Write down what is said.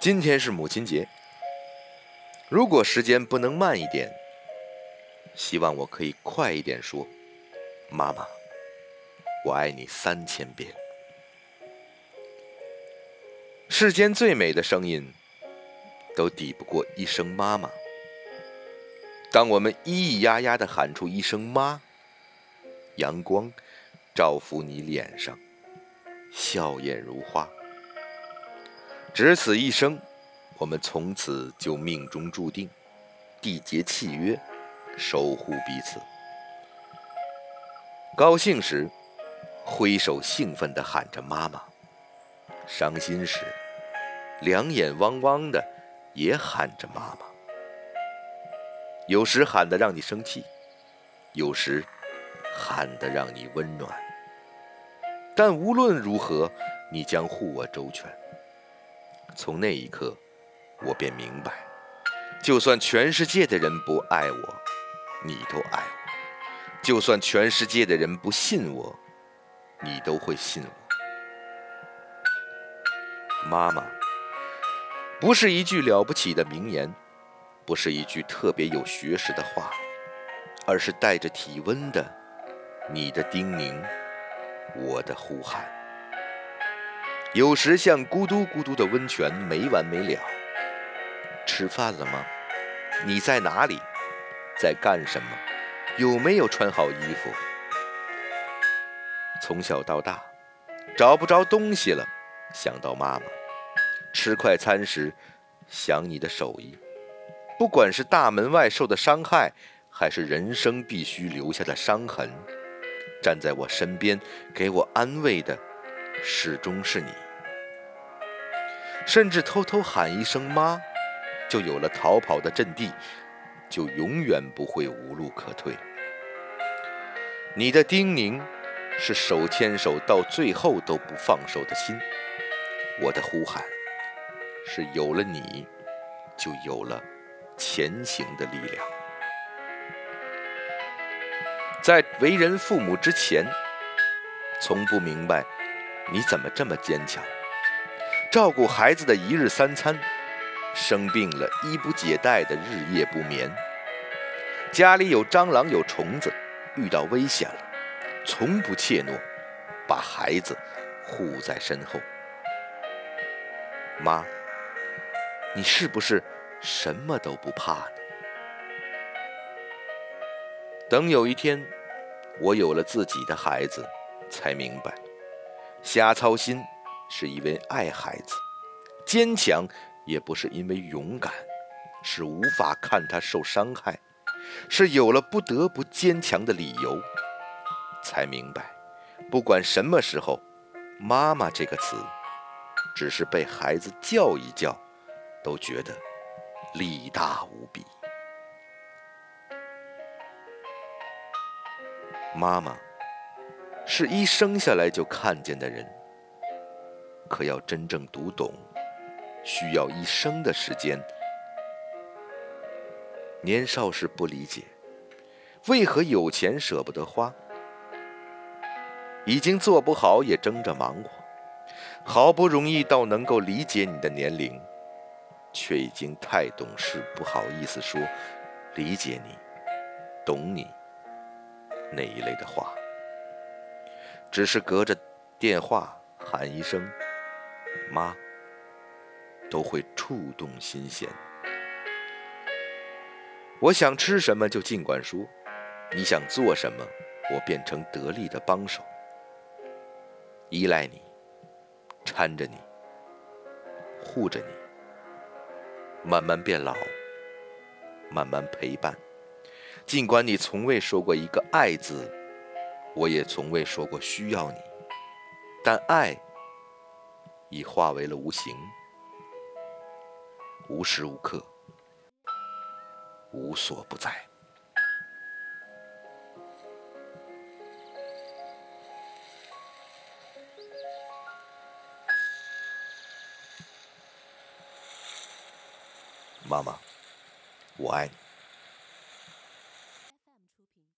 今天是母亲节，如果时间不能慢一点，希望我可以快一点说：“妈妈，我爱你三千遍。”世间最美的声音，都抵不过一声“妈妈”。当我们咿咿呀呀的喊出一声“妈”，阳光照拂你脸上，笑靥如花。只此一生，我们从此就命中注定，缔结契约，守护彼此。高兴时，挥手兴奋地喊着“妈妈”；伤心时，两眼汪汪的也喊着“妈妈”。有时喊得让你生气，有时喊得让你温暖。但无论如何，你将护我周全。从那一刻，我便明白，就算全世界的人不爱我，你都爱我；就算全世界的人不信我，你都会信我。妈妈，不是一句了不起的名言，不是一句特别有学识的话，而是带着体温的你的叮咛，我的呼喊。有时像咕嘟咕嘟的温泉，没完没了。吃饭了吗？你在哪里？在干什么？有没有穿好衣服？从小到大，找不着东西了，想到妈妈。吃快餐时，想你的手艺。不管是大门外受的伤害，还是人生必须留下的伤痕，站在我身边给我安慰的。始终是你，甚至偷偷喊一声“妈”，就有了逃跑的阵地，就永远不会无路可退。你的叮咛是手牵手到最后都不放手的心，我的呼喊是有了你，就有了前行的力量。在为人父母之前，从不明白。你怎么这么坚强？照顾孩子的一日三餐，生病了衣不解带的日夜不眠，家里有蟑螂有虫子，遇到危险了，从不怯懦，把孩子护在身后。妈，你是不是什么都不怕呢？等有一天，我有了自己的孩子，才明白。瞎操心，是因为爱孩子；坚强，也不是因为勇敢，是无法看他受伤害，是有了不得不坚强的理由，才明白，不管什么时候，“妈妈”这个词，只是被孩子叫一叫，都觉得力大无比。妈妈。是一生下来就看见的人，可要真正读懂，需要一生的时间。年少时不理解，为何有钱舍不得花，已经做不好也争着忙活，好不容易到能够理解你的年龄，却已经太懂事，不好意思说理解你、懂你那一类的话。只是隔着电话喊一声“妈”，都会触动心弦。我想吃什么就尽管说，你想做什么，我变成得力的帮手，依赖你，搀着你，护着你，慢慢变老，慢慢陪伴。尽管你从未说过一个“爱”字。我也从未说过需要你，但爱已化为了无形，无时无刻，无所不在。妈妈，我爱你。